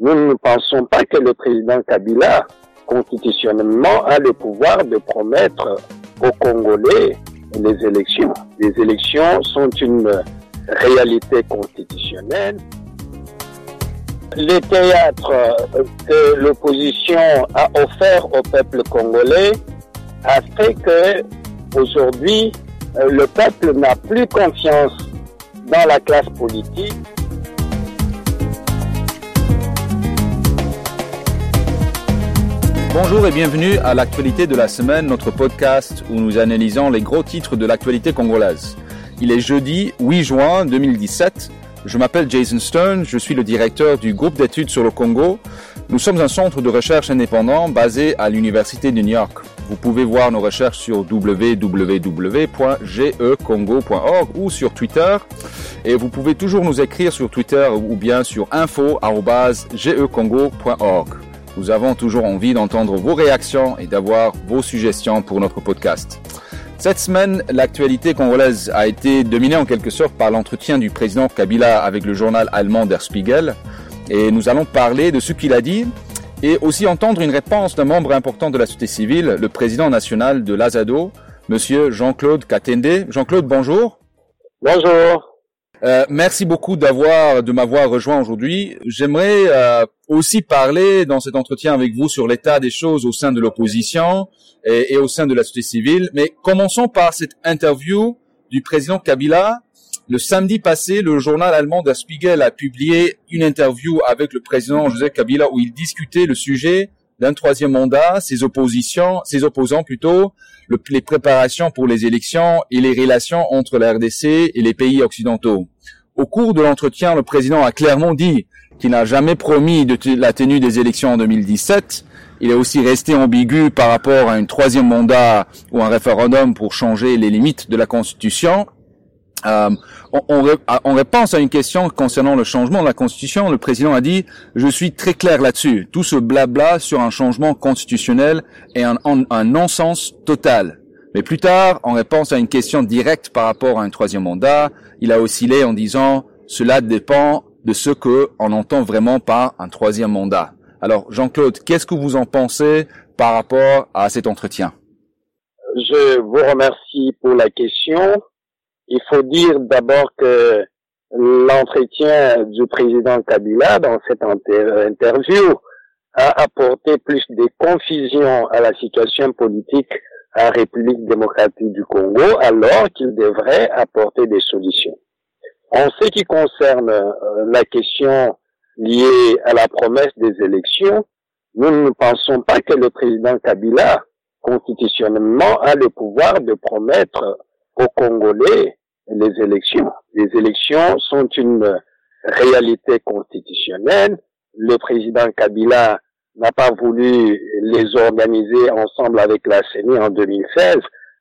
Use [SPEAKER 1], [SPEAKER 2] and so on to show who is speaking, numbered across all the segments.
[SPEAKER 1] nous ne pensons pas que le président Kabila, constitutionnellement, a le pouvoir de promettre aux Congolais les élections. Les élections sont une réalité constitutionnelle. Le théâtre que l'opposition a offert au peuple congolais a fait que aujourd'hui le peuple n'a plus confiance dans la classe politique.
[SPEAKER 2] Bonjour et bienvenue à l'actualité de la semaine, notre podcast où nous analysons les gros titres de l'actualité congolaise. Il est jeudi 8 juin 2017. Je m'appelle Jason Stern, je suis le directeur du groupe d'études sur le Congo. Nous sommes un centre de recherche indépendant basé à l'Université de New York. Vous pouvez voir nos recherches sur www.gecongo.org ou sur Twitter. Et vous pouvez toujours nous écrire sur Twitter ou bien sur info.gecongo.org. Nous avons toujours envie d'entendre vos réactions et d'avoir vos suggestions pour notre podcast. Cette semaine, l'actualité congolaise a été dominée en quelque sorte par l'entretien du président Kabila avec le journal allemand Der Spiegel. Et nous allons parler de ce qu'il a dit et aussi entendre une réponse d'un membre important de la société civile, le président national de l'Azado, monsieur Jean-Claude Katende. Jean-Claude, bonjour.
[SPEAKER 1] Bonjour.
[SPEAKER 2] Euh, merci beaucoup d'avoir de m'avoir rejoint aujourd'hui. J'aimerais euh, aussi parler dans cet entretien avec vous sur l'état des choses au sein de l'opposition et, au sein de la société civile. Mais commençons par cette interview du président Kabila. Le samedi passé, le journal allemand Der Spiegel a publié une interview avec le président Joseph Kabila où il discutait le sujet d'un troisième mandat, ses oppositions, ses opposants plutôt, le, les préparations pour les élections et les relations entre la RDC et les pays occidentaux. Au cours de l'entretien, le président a clairement dit qu'il n'a jamais promis de la tenue des élections en 2017. Il est aussi resté ambigu par rapport à un troisième mandat ou un référendum pour changer les limites de la Constitution. Euh, on, on, on, réponse à une question concernant le changement de la Constitution. Le président a dit Je suis très clair là-dessus. Tout ce blabla sur un changement constitutionnel est un, un, un non-sens total. Mais plus tard, en réponse à une question directe par rapport à un troisième mandat, il a oscillé en disant Cela dépend de ce que on entend vraiment par un troisième mandat. Alors, Jean-Claude, qu'est-ce que vous en pensez par rapport à cet entretien?
[SPEAKER 1] Je vous remercie pour la question il faut dire d'abord que l'entretien du président Kabila dans cette interview a apporté plus de confusion à la situation politique à République démocratique du Congo alors qu'il devrait apporter des solutions. En ce qui concerne euh, la question liée à la promesse des élections, nous ne pensons pas que le président Kabila, constitutionnellement, a le pouvoir de promettre aux Congolais les élections. Les élections sont une réalité constitutionnelle. Le président Kabila n'a pas voulu les organiser ensemble avec la CENI en 2016.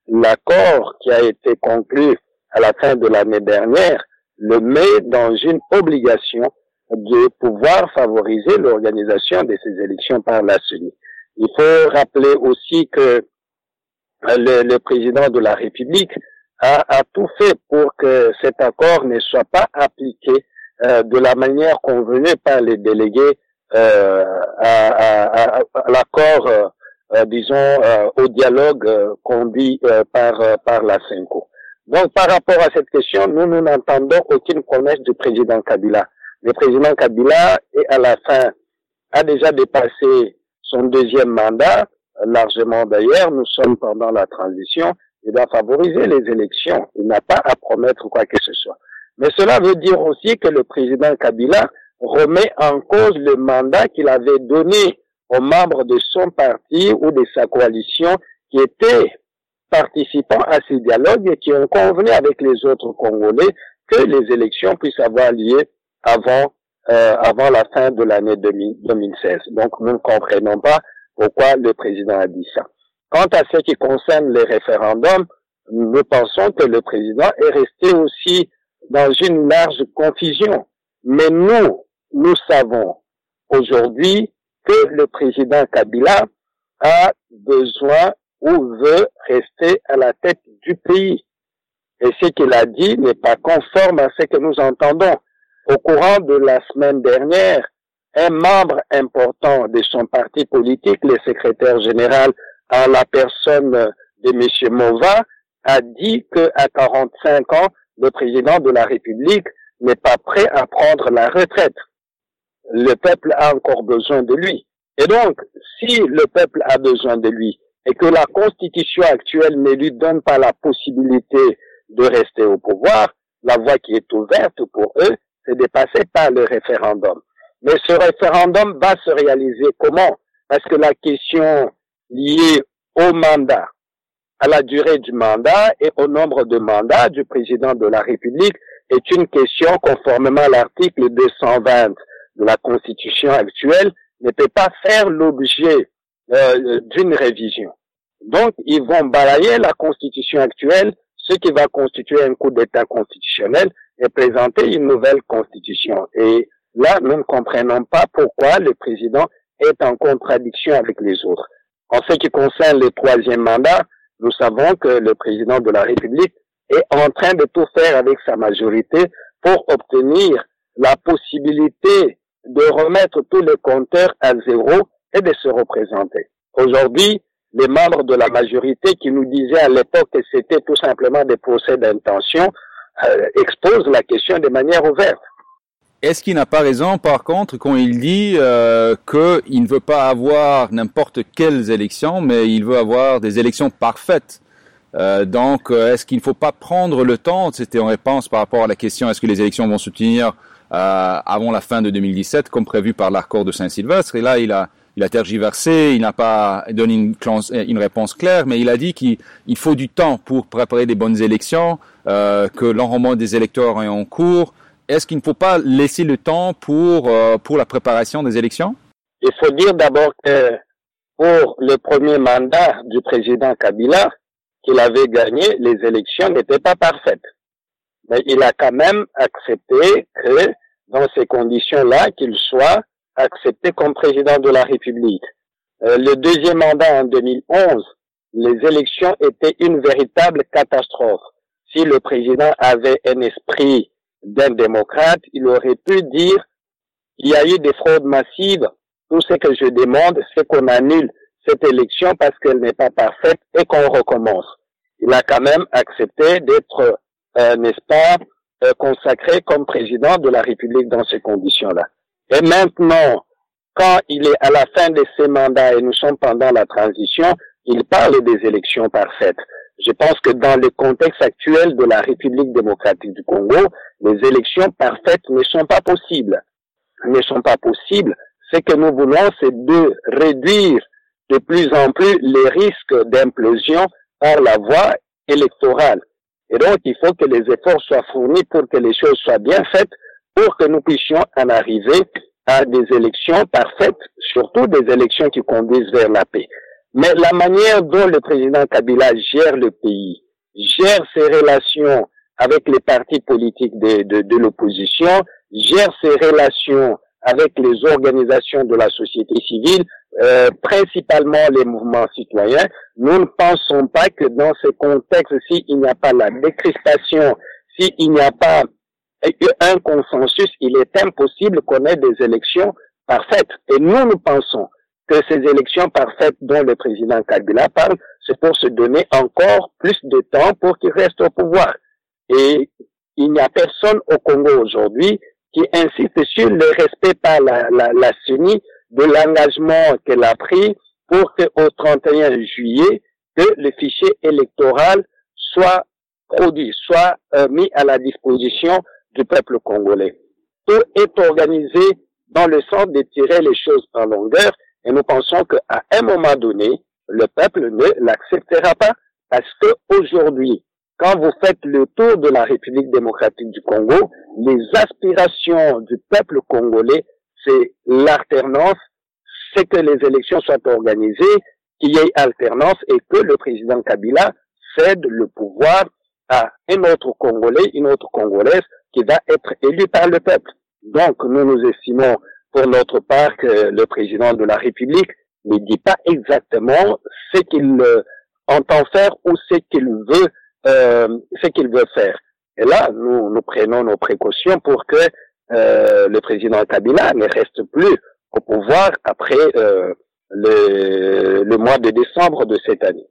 [SPEAKER 1] L'accord qui a été conclu à la fin de l'année dernière le met dans une obligation de pouvoir favoriser l'organisation de ces élections par la CENI. Il faut rappeler aussi que le, le président de la République a, a, tout fait pour que cet accord ne soit pas appliqué euh, de la manière convenue par les délégués euh, à, à, à l'accord, euh, euh disons, euh, au dialogue euh, conduit par, par la CENCO. Donc, par rapport à cette question, nous, nous n'entendons aucune promesse du président Kabila. Le président Kabila, est à la fin, a déjà dépassé son deuxième mandat, largement d'ailleurs. Nous sommes pendant la transition il doit favoriser les élections. Il n'a pas à promettre quoi que ce soit. Mais cela veut dire aussi que le président Kabila remet en cause le mandat qu'il avait donné aux membres de son parti ou de sa coalition qui étaient participants à ces dialogues et qui ont convenu avec les autres Congolais que les élections puissent avoir lieu avant euh, avant la fin de l'année 2016. Donc nous ne comprenons pas pourquoi le président a dit ça. Quant à ce qui concerne les référendums, nous pensons que le président est resté aussi dans une large confusion. Mais nous, nous savons aujourd'hui que le président Kabila a besoin ou veut rester à la tête du pays. Et ce qu'il a dit n'est pas conforme à ce que nous entendons. Au courant de la semaine dernière, un membre important de son parti politique, le secrétaire général en la personne de M. Mova, a dit qu'à 45 ans, le président de la République n'est pas prêt à prendre la retraite. Le peuple a encore besoin de lui. Et donc, si le peuple a besoin de lui et que la constitution actuelle ne lui donne pas la possibilité de rester au pouvoir, la voie qui est ouverte pour eux, c'est de passer par le référendum. Mais ce référendum va se réaliser comment? Parce que la question liée au mandat, à la durée du mandat et au nombre de mandats du président de la République est une question conformément à l'article 220 de la Constitution actuelle ne peut pas faire l'objet euh, d'une révision. Donc, ils vont balayer la Constitution actuelle, ce qui va constituer un coup d'État constitutionnel et présenter une nouvelle Constitution. Et là, nous ne comprenons pas pourquoi le président est en contradiction avec les autres. En ce qui concerne le troisième mandat, nous savons que le président de la République est en train de tout faire avec sa majorité pour obtenir la possibilité de remettre tous les compteurs à zéro et de se représenter. Aujourd'hui, les membres de la majorité qui nous disaient à l'époque que c'était tout simplement des procès d'intention euh, exposent la question de manière ouverte.
[SPEAKER 2] Est-ce qu'il n'a pas raison, par contre, quand il dit euh, qu'il ne veut pas avoir n'importe quelles élections, mais il veut avoir des élections parfaites? Euh, Donc, euh, est-ce qu'il ne faut pas prendre le temps C'était en réponse par rapport à la question est-ce que les élections vont se tenir euh, avant la fin de 2017, comme prévu par l'accord de Saint-Sylvestre? Et là, il a, il a tergiversé, il n'a pas donné une, une, réponse claire, mais il a dit qu'il faut du temps pour préparer des bonnes élections, que l'enrôlement des électeurs est en cours est-ce qu'il ne faut pas laisser le temps pour, euh, pour la préparation des élections?
[SPEAKER 1] Il faut dire d'abord que pour le premier mandat du président Kabila, qu'il avait gagné, les élections n'étaient pas parfaites. Mais il a quand même accepté que dans ces conditions-là, qu'il soit accepté comme président de la République. Euh, le deuxième mandat en 2011, les élections étaient une véritable catastrophe. Si le président avait un esprit d'un démocrate, il aurait pu dire il y a eu des fraudes massives. Tout ce que je demande, c'est qu'on annule cette élection parce qu'elle n'est pas parfaite et qu'on recommence. Il a quand même accepté d'être, euh, n'est-ce pas, euh, consacré comme président de la République dans ces conditions-là. Et maintenant, quand il est à la fin de ses mandats et nous sommes pendant la transition, il parle des élections parfaites. Je pense que dans le contexte actuel de la République démocratique du Congo, les élections parfaites ne sont pas possibles. Ne sont pas possibles. Ce que nous voulons, c'est de réduire de plus en plus les risques d'implosion par la voie électorale. Et donc, il faut que les efforts soient fournis pour que les choses soient bien faites, pour que nous puissions en arriver à des élections parfaites, surtout des élections qui conduisent vers la paix. Mais la manière dont le président Kabila gère le pays, gère ses relations avec les partis politiques de, de, de l'opposition, gère ses relations avec les organisations de la société civile, euh, principalement les mouvements citoyens, nous ne pensons pas que dans ce contexte, s'il n'y a pas la décrispation, s'il n'y a pas un consensus, il est impossible qu'on ait des élections parfaites. Et nous, nous pensons que ces élections parfaites dont le président Kabila parle, c'est pour se donner encore plus de temps pour qu'il reste au pouvoir. Et il n'y a personne au Congo aujourd'hui qui insiste sur le respect par la, la, la CENI de l'engagement qu'elle a pris pour qu'au 31 juillet, que le fichier électoral soit produit, soit euh, mis à la disposition du peuple congolais. Tout est organisé dans le sens de tirer les choses en longueur et nous pensons qu'à un moment donné, le peuple ne l'acceptera pas parce que aujourd'hui, quand vous faites le tour de la République démocratique du Congo, les aspirations du peuple congolais, c'est l'alternance, c'est que les élections soient organisées, qu'il y ait alternance et que le président Kabila cède le pouvoir à un autre Congolais, une autre Congolaise qui va être élu par le peuple. Donc, nous nous estimons pour notre part que le président de la République ne dit pas exactement ce qu'il euh, entend faire ou ce qu'il veut, euh, ce qu'il veut faire. Et là, nous, nous prenons nos précautions pour que le président Kabila ne reste plus au pouvoir après le, le mois de décembre de cette année.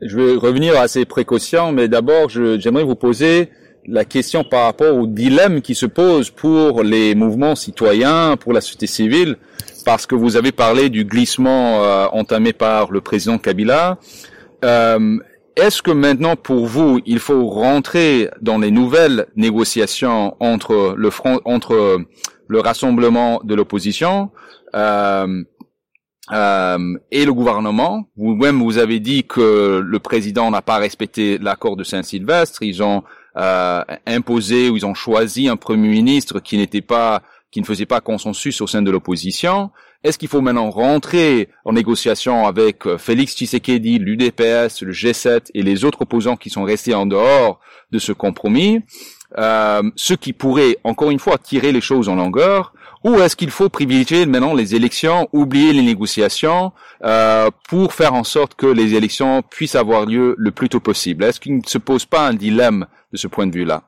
[SPEAKER 2] Je vais revenir à ces précautions, mais d'abord, j'aimerais vous poser la question par rapport au dilemme qui se pose pour les mouvements citoyens, pour la société civile, parce que vous avez parlé du glissement euh, entamé par le président Kabila. Euh, Est-ce que maintenant, pour vous, il faut rentrer dans les nouvelles négociations entre le rassemblement de l'opposition euh, euh, et le gouvernement? Vous-même, vous avez dit que le président n'a pas respecté l'accord de Saint-Sylvestre. Ils ont euh, imposé ou ils ont choisi un premier ministre qui n'était pas, qui ne faisait pas consensus au sein de l'opposition. Est-ce qu'il faut maintenant rentrer en négociation avec euh, Félix Tshisekedi, l'UDPS, le G7 et les autres opposants qui sont restés en dehors de ce compromis, euh, ce qui pourrait, encore une fois, tirer les choses en longueur ou est-ce qu'il faut privilégier maintenant les élections, oublier les négociations euh, pour faire en sorte que les élections puissent avoir lieu le plus tôt possible? Est-ce qu'il ne se pose pas un dilemme de ce point de vue-là?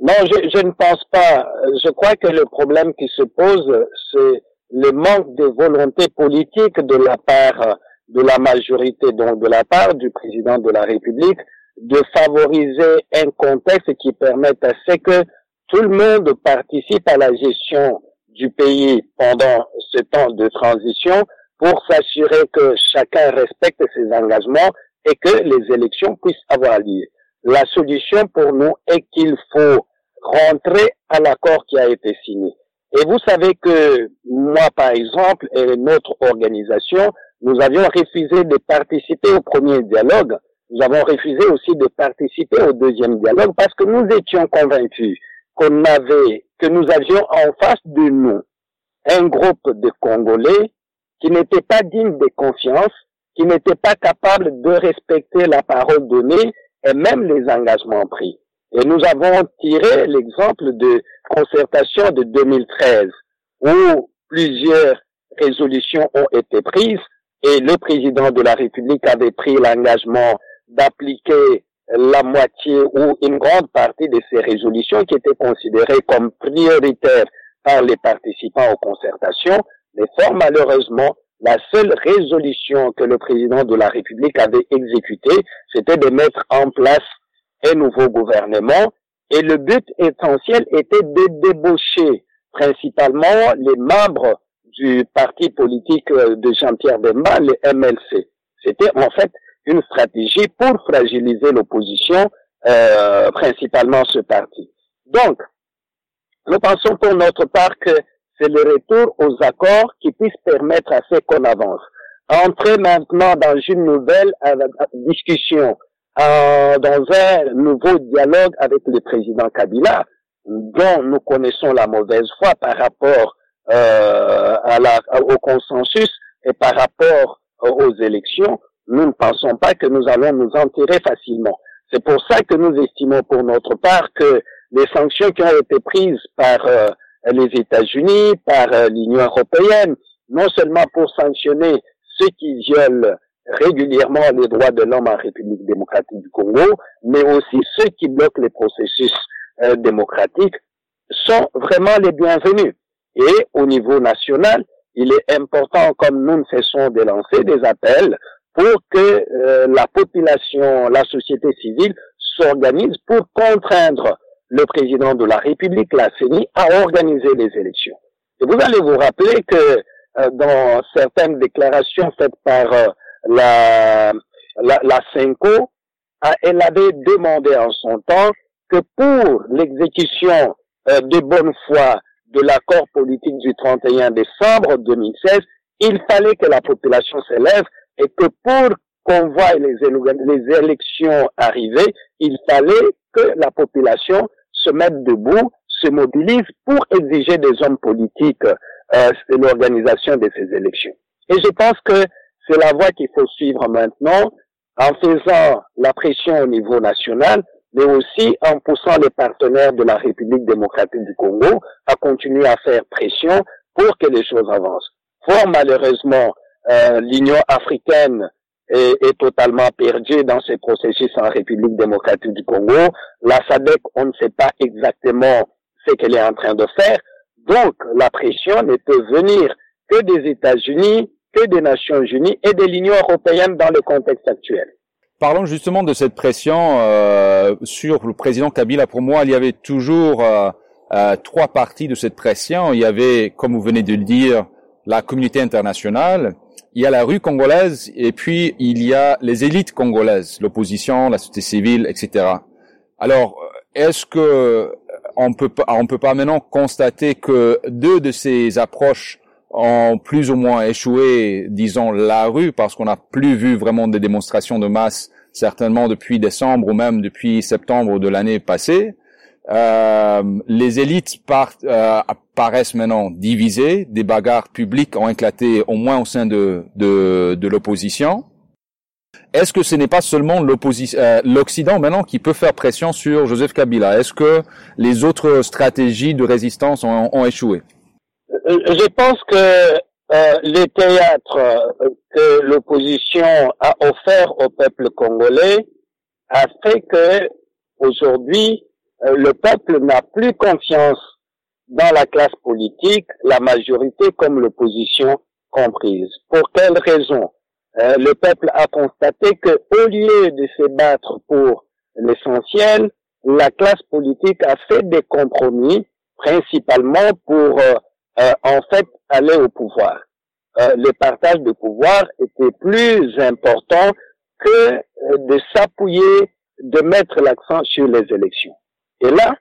[SPEAKER 1] Non, je, je, ne pense pas. Je crois que le problème qui se pose, c'est le manque de volonté politique de la part de la majorité, donc de la part du président de la République, de favoriser un contexte qui permette à ce que tout le monde participe à la gestion du pays pendant ce temps de transition pour s'assurer que chacun respecte ses engagements et que les élections puissent avoir lieu. La solution pour nous est qu'il faut rentrer à l'accord qui a été signé. Et vous savez que moi, par exemple, et notre organisation, nous avions refusé de participer au premier dialogue. Nous avons refusé aussi de participer au deuxième dialogue parce que nous étions convaincus qu'on avait, que nous avions en face de nous un groupe de Congolais qui n'étaient pas dignes de confiance, qui n'étaient pas capables de respecter la parole donnée et même les engagements pris. Et nous avons tiré l'exemple de concertation de 2013 où plusieurs résolutions ont été prises et le président de la République avait pris l'engagement d'appliquer la moitié ou une grande partie de ces résolutions qui étaient considérées comme prioritaires par les participants aux concertations, mais fort malheureusement, la seule résolution que le président de la République avait exécutée, c'était de mettre en place un nouveau gouvernement et le but essentiel était de débaucher principalement les membres du parti politique de Jean-Pierre Bemba, le MLC. C'était en fait une stratégie pour fragiliser l'opposition, euh, principalement ce parti. Donc, nous pensons pour notre part que c'est le retour aux accords qui puisse permettre à ce qu'on avance. Entrer maintenant dans une nouvelle euh, discussion, euh, dans un nouveau dialogue avec le président Kabila, dont nous connaissons la mauvaise foi par rapport euh, au consensus et par rapport aux élections, nous ne pensons pas que nous allons nous en tirer facilement. C'est pour ça que nous estimons pour notre part que les sanctions qui ont été prises par euh, les États-Unis, par euh, l'Union européenne, non seulement pour sanctionner ceux qui violent régulièrement les droits de l'homme en République démocratique du Congo, mais aussi ceux qui bloquent les processus euh, démocratiques, sont vraiment les bienvenus. Et au niveau national, il est important, comme nous ne cessons de lancer des appels, pour que la population, la société civile s'organise pour contraindre le président de la République, la CENI, a organisé les élections. Et vous allez vous rappeler que euh, dans certaines déclarations faites par euh, la, la, la CENCO, euh, elle avait demandé en son temps que pour l'exécution de bonne foi de l'accord politique du 31 décembre 2016, il fallait que la population s'élève et que pour qu'on voie les, élections arriver, il fallait que la population se mettent debout, se mobilisent pour exiger des hommes politiques euh, l'organisation de ces élections. Et je pense que c'est la voie qu'il faut suivre maintenant en faisant la pression au niveau national, mais aussi en poussant les partenaires de la République démocratique du Congo à continuer à faire pression pour que les choses avancent. Fort malheureusement, euh, l'Union africaine est, totalement perdue dans ces processus en République démocratique du Congo. La SADC, on ne sait pas exactement ce qu'elle est en train de faire. Donc, la pression ne peut venir que des États-Unis, que des Nations Unies et de l'Union européenne dans le contexte actuel.
[SPEAKER 2] Parlons justement de cette pression euh, sur le président Kabila. Pour moi, il y avait toujours euh, euh, trois parties de cette pression. Il y avait, comme vous venez de le dire, la communauté internationale, il y a la rue congolaise et puis il y a les élites congolaises, l'opposition, la société civile, etc. Alors, est-ce que on peut pas, on peut pas maintenant constater que deux de ces approches ont plus ou moins échoué, disons, la rue, parce qu'on n'a plus vu vraiment des démonstrations de masse, certainement depuis décembre ou même depuis septembre de l'année passée? Euh, les élites partent, euh, paraissent maintenant divisées, des bagarres publiques ont éclaté au moins au sein de, de, de l'opposition. Est-ce que ce n'est pas seulement euh, l'Occident maintenant qui peut faire pression sur Joseph Kabila? Est-ce que les autres stratégies de résistance ont, ont échoué?
[SPEAKER 1] Euh, Je pense que euh, les théâtres que l'opposition a offert au peuple congolais a fait que aujourd'hui le peuple n'a plus confiance dans la classe politique, la majorité comme l'opposition comprise. Pour quelle raison? Euh, le peuple a constaté que au lieu de se battre pour l'essentiel, la classe politique a fait des compromis, principalement pour euh, euh, en fait aller au pouvoir. le partage de pouvoir était plus important que de s'appuyer, de mettre l'accent sur les élections. Et là,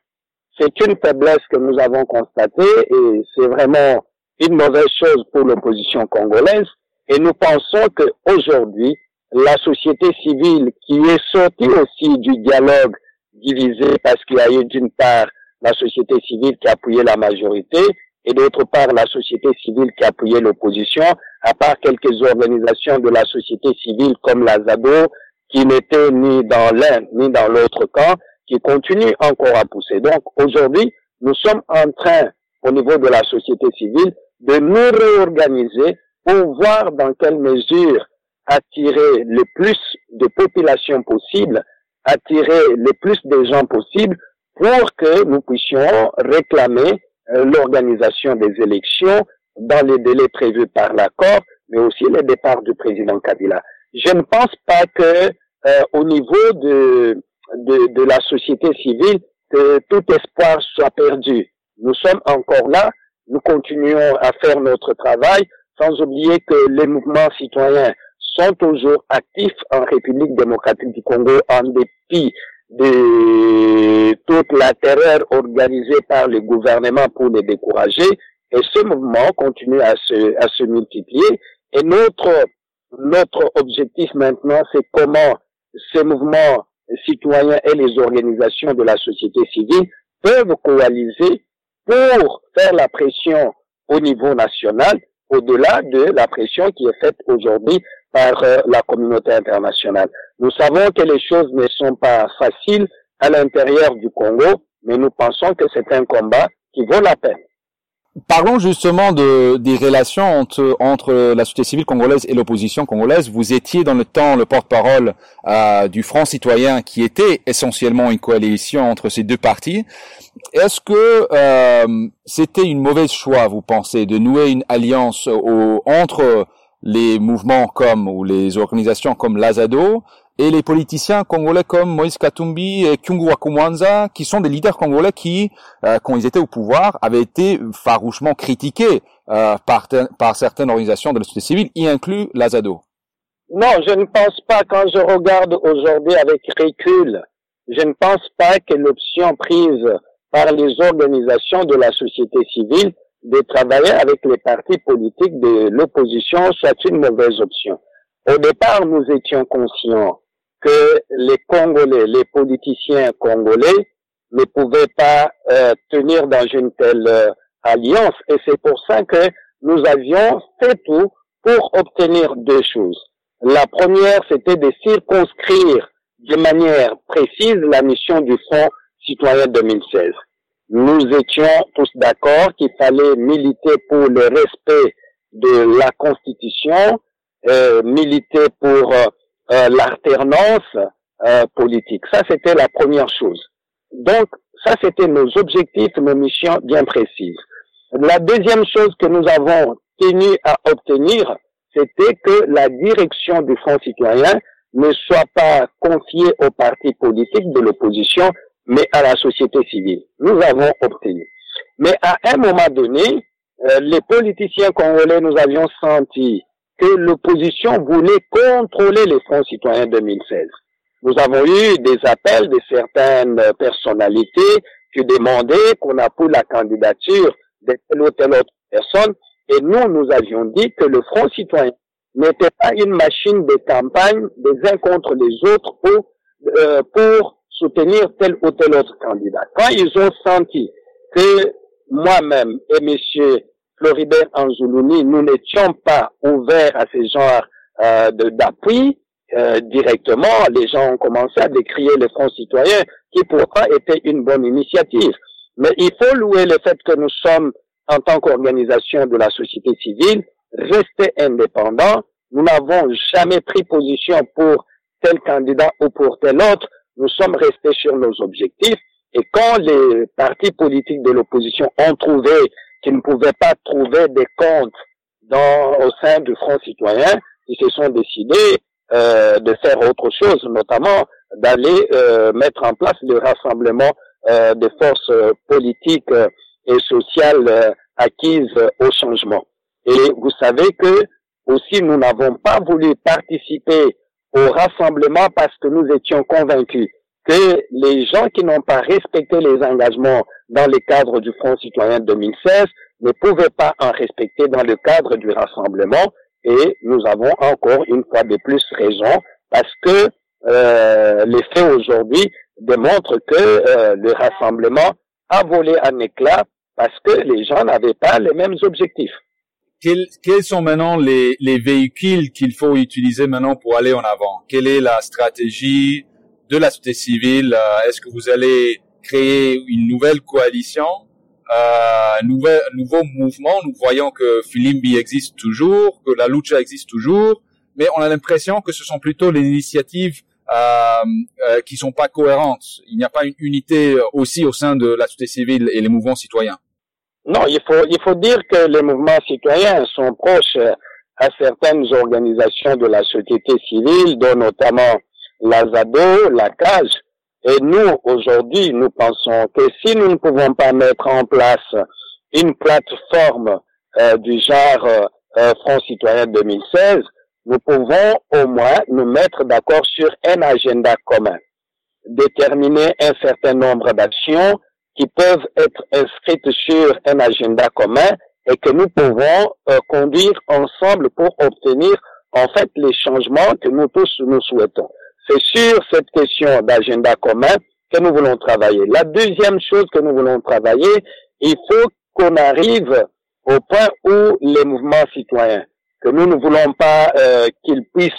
[SPEAKER 1] c'est une faiblesse que nous avons constatée et c'est vraiment une mauvaise chose pour l'opposition congolaise. Et nous pensons qu'aujourd'hui, la société civile qui est sortie aussi du dialogue divisé parce qu'il y a eu d'une part la société civile qui a appuyé la majorité et d'autre part la société civile qui a appuyé l'opposition, à part quelques organisations de la société civile comme la ZADO qui n'étaient ni dans l'un ni dans l'autre camp, qui continuent encore à pousser. Donc aujourd'hui, nous sommes en train, au niveau de la société civile, de nous réorganiser pour voir dans quelle mesure attirer le plus de population possible, attirer le plus de gens possible pour que nous puissions réclamer euh, l'organisation des élections dans les délais prévus par l'accord, mais aussi le départ du président Kabila. Je ne pense pas que euh, au niveau de, de, de la société civile, que tout espoir soit perdu. Nous sommes encore là, nous continuons à faire notre travail, sans oublier que les mouvements citoyens sont toujours actifs en République démocratique du Congo en dépit de toute la terreur organisée par le gouvernement pour les décourager. Et ce mouvement continue à se, à se multiplier. Et notre, notre objectif maintenant, c'est comment ces mouvements citoyens et les organisations de la société civile peuvent coaliser pour faire la pression au niveau national au-delà de la pression qui est faite aujourd'hui par euh, la communauté internationale. Nous savons que les choses ne sont pas faciles à l'intérieur du Congo, mais nous pensons que c'est un combat qui vaut la peine.
[SPEAKER 2] Parlons justement de, des relations entre, entre la société civile congolaise et l'opposition congolaise. Vous étiez dans le temps le porte-parole euh, du Front citoyen qui était essentiellement une coalition entre ces deux partis. Est-ce que euh, c'était une mauvaise choix, vous pensez, de nouer une alliance au, entre les mouvements comme ou les organisations comme l'Azado et les politiciens congolais comme Moïse Katumbi et Kyungu Wakumwanza, qui sont des leaders congolais qui, euh, quand ils étaient au pouvoir, avaient été farouchement critiqués euh, par, par certaines organisations de la société civile, y inclut l'Azado.
[SPEAKER 1] Non, je ne pense pas, quand je regarde aujourd'hui avec recul, je ne pense pas que l'option prise par les organisations de la société civile de travailler avec les partis politiques de l'opposition soit une mauvaise option. Au départ, nous étions conscients que les Congolais, les politiciens congolais ne pouvaient pas euh, tenir dans une telle euh, alliance. Et c'est pour ça que nous avions fait tout pour obtenir deux choses. La première, c'était de circonscrire de manière précise la mission du Front citoyen 2016. Nous étions tous d'accord qu'il fallait militer pour le respect de la Constitution, euh, militer pour euh, l'alternance euh, politique. Ça, c'était la première chose. Donc, ça, c'était nos objectifs, nos missions bien précises. La deuxième chose que nous avons tenu à obtenir, c'était que la direction du Front citoyen ne soit pas confiée aux partis politiques de l'opposition, mais à la société civile. Nous avons obtenu. Mais à un moment donné, euh, les politiciens congolais, nous avions senti que l'opposition voulait contrôler les fonds citoyens 2016. Nous avons eu des appels de certaines personnalités qui demandaient qu'on approuve la candidature de telle ou telle autre personne. Et nous, nous avions dit que le Front citoyen n'était pas une machine de campagne des uns contre les autres pour, euh, pour soutenir tel ou tel autre candidat. Quand ils ont senti que moi-même et monsieur Floribert Anzoulouni, nous n'étions pas ouverts à ce genre euh, d'appui euh, directement, les gens ont commencé à décrier le Front citoyen, qui pourtant était une bonne initiative. Mais il faut louer le fait que nous sommes, en tant qu'organisation de la société civile, restés indépendants. Nous n'avons jamais pris position pour tel candidat ou pour tel autre. Nous sommes restés sur nos objectifs. Et quand les partis politiques de l'opposition ont trouvé qu'ils ne pouvaient pas trouver des comptes dans, au sein du Front citoyen, ils se sont décidés euh, de faire autre chose, notamment d'aller euh, mettre en place le rassemblement euh, des forces politiques et sociales acquises au changement. Et vous savez que aussi nous n'avons pas voulu participer au rassemblement parce que nous étions convaincus que les gens qui n'ont pas respecté les engagements dans le cadre du Front citoyen 2016 ne pouvaient pas en respecter dans le cadre du rassemblement. Et nous avons encore une fois de plus raison parce que euh, les faits aujourd'hui démontrent que euh, le rassemblement a volé un éclat parce que les gens n'avaient pas les mêmes objectifs.
[SPEAKER 2] Quels, quels sont maintenant les, les véhicules qu'il faut utiliser maintenant pour aller en avant? Quelle est la stratégie de la société civile? Euh, Est-ce que vous allez créer une nouvelle coalition euh, un nouvel, nouveau mouvement. Nous voyons que Filimbi existe toujours, que la lucha existe toujours, mais on a l'impression que ce sont plutôt les initiatives euh, euh, qui sont pas cohérentes. Il n'y a pas une unité aussi au sein de la société civile et les mouvements citoyens.
[SPEAKER 1] Non, il faut il faut dire que les mouvements citoyens sont proches à certaines organisations de la société civile, dont notamment la ZADO, la CAGE, et nous, aujourd'hui, nous pensons que si nous ne pouvons pas mettre en place une plateforme euh, du genre euh, euh Front citoyen 2016, nous pouvons au moins nous mettre d'accord sur un agenda commun, déterminer un certain nombre d'actions qui peuvent être inscrites sur un agenda commun et que nous pouvons euh, conduire ensemble pour obtenir en fait les changements que nous tous nous souhaitons. C'est sur cette question d'agenda commun que nous voulons travailler. La deuxième chose que nous voulons travailler, il faut qu'on arrive au point où les mouvements citoyens, que nous ne voulons pas euh, qu'ils puissent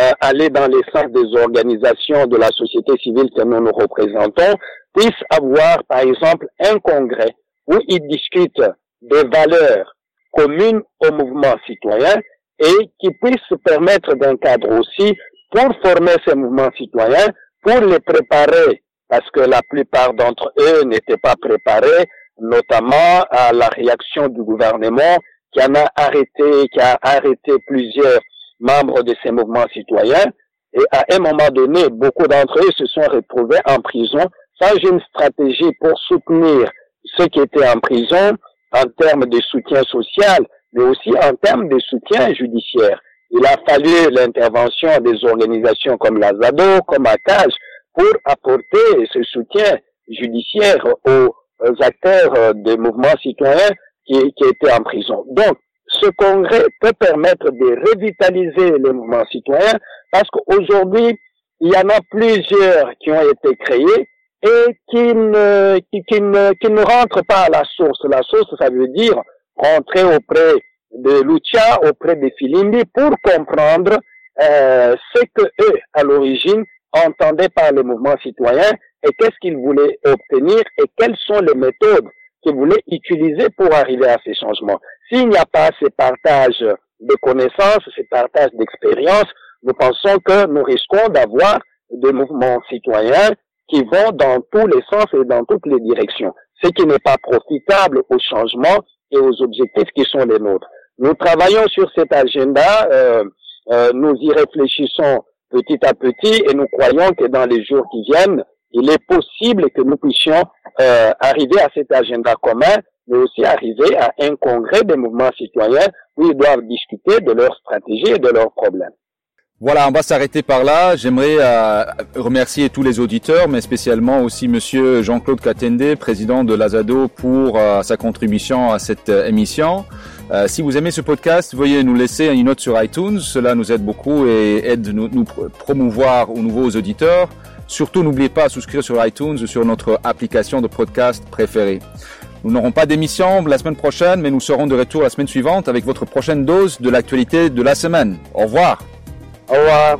[SPEAKER 1] euh, aller dans les sens des organisations de la société civile que nous nous représentons, puissent avoir, par exemple, un congrès où ils discutent des valeurs communes au mouvement citoyen et qui puissent permettre d'un cadre aussi pour former ces mouvements citoyens, pour les préparer, parce que la plupart d'entre eux n'étaient pas préparés, notamment à la réaction du gouvernement qui en a arrêté, qui a arrêté plusieurs membres de ces mouvements citoyens. Et à un moment donné, beaucoup d'entre eux se sont retrouvés en prison sans une stratégie pour soutenir ceux qui étaient en prison en termes de soutien social, mais aussi en termes de soutien judiciaire. Il a fallu l'intervention des organisations comme la ZADO, comme ACAJ, pour apporter ce soutien judiciaire aux, acteurs des mouvements citoyens qui, étaient en prison. Donc, ce congrès peut permettre de revitaliser les mouvements citoyens parce qu'aujourd'hui, il y en a plusieurs qui ont été créés et qui ne, qui, qui, ne, qui ne rentrent pas à la source. La source, ça veut dire rentrer auprès de Lucia auprès de Filimbi pour comprendre euh, ce que eux, à l'origine, entendaient par le mouvement citoyen et qu'est-ce qu'ils voulaient obtenir et quelles sont les méthodes qu'ils voulaient utiliser pour arriver à ces changements. S'il n'y a pas ces partages de connaissances, ces partages d'expériences, nous pensons que nous risquons d'avoir des mouvements citoyens qui vont dans tous les sens et dans toutes les directions, ce qui n'est pas profitable au changement et aux objectifs qui sont les nôtres. Nous travaillons sur cet agenda, euh, euh, nous y réfléchissons petit à petit et nous croyons que dans les jours qui viennent, il est possible que nous puissions euh, arriver à cet agenda commun, mais aussi arriver à un congrès des mouvements citoyens où ils doivent discuter de leurs stratégies et de leurs problèmes.
[SPEAKER 2] Voilà, on va s'arrêter par là. J'aimerais euh, remercier tous les auditeurs, mais spécialement aussi Monsieur Jean-Claude Katende, président de l'Azado, pour euh, sa contribution à cette euh, émission. si vous aimez ce podcast, veuillez nous laisser une note sur iTunes. Cela nous aide beaucoup et aide nous, nous promouvoir aux nouveaux auditeurs. Surtout, n'oubliez pas à souscrire sur iTunes sur notre application de podcast préférée. Nous n'aurons pas d'émission la semaine prochaine, mais nous serons de retour la semaine suivante avec votre prochaine dose de l'actualité de la semaine. Au revoir.
[SPEAKER 1] Au revoir.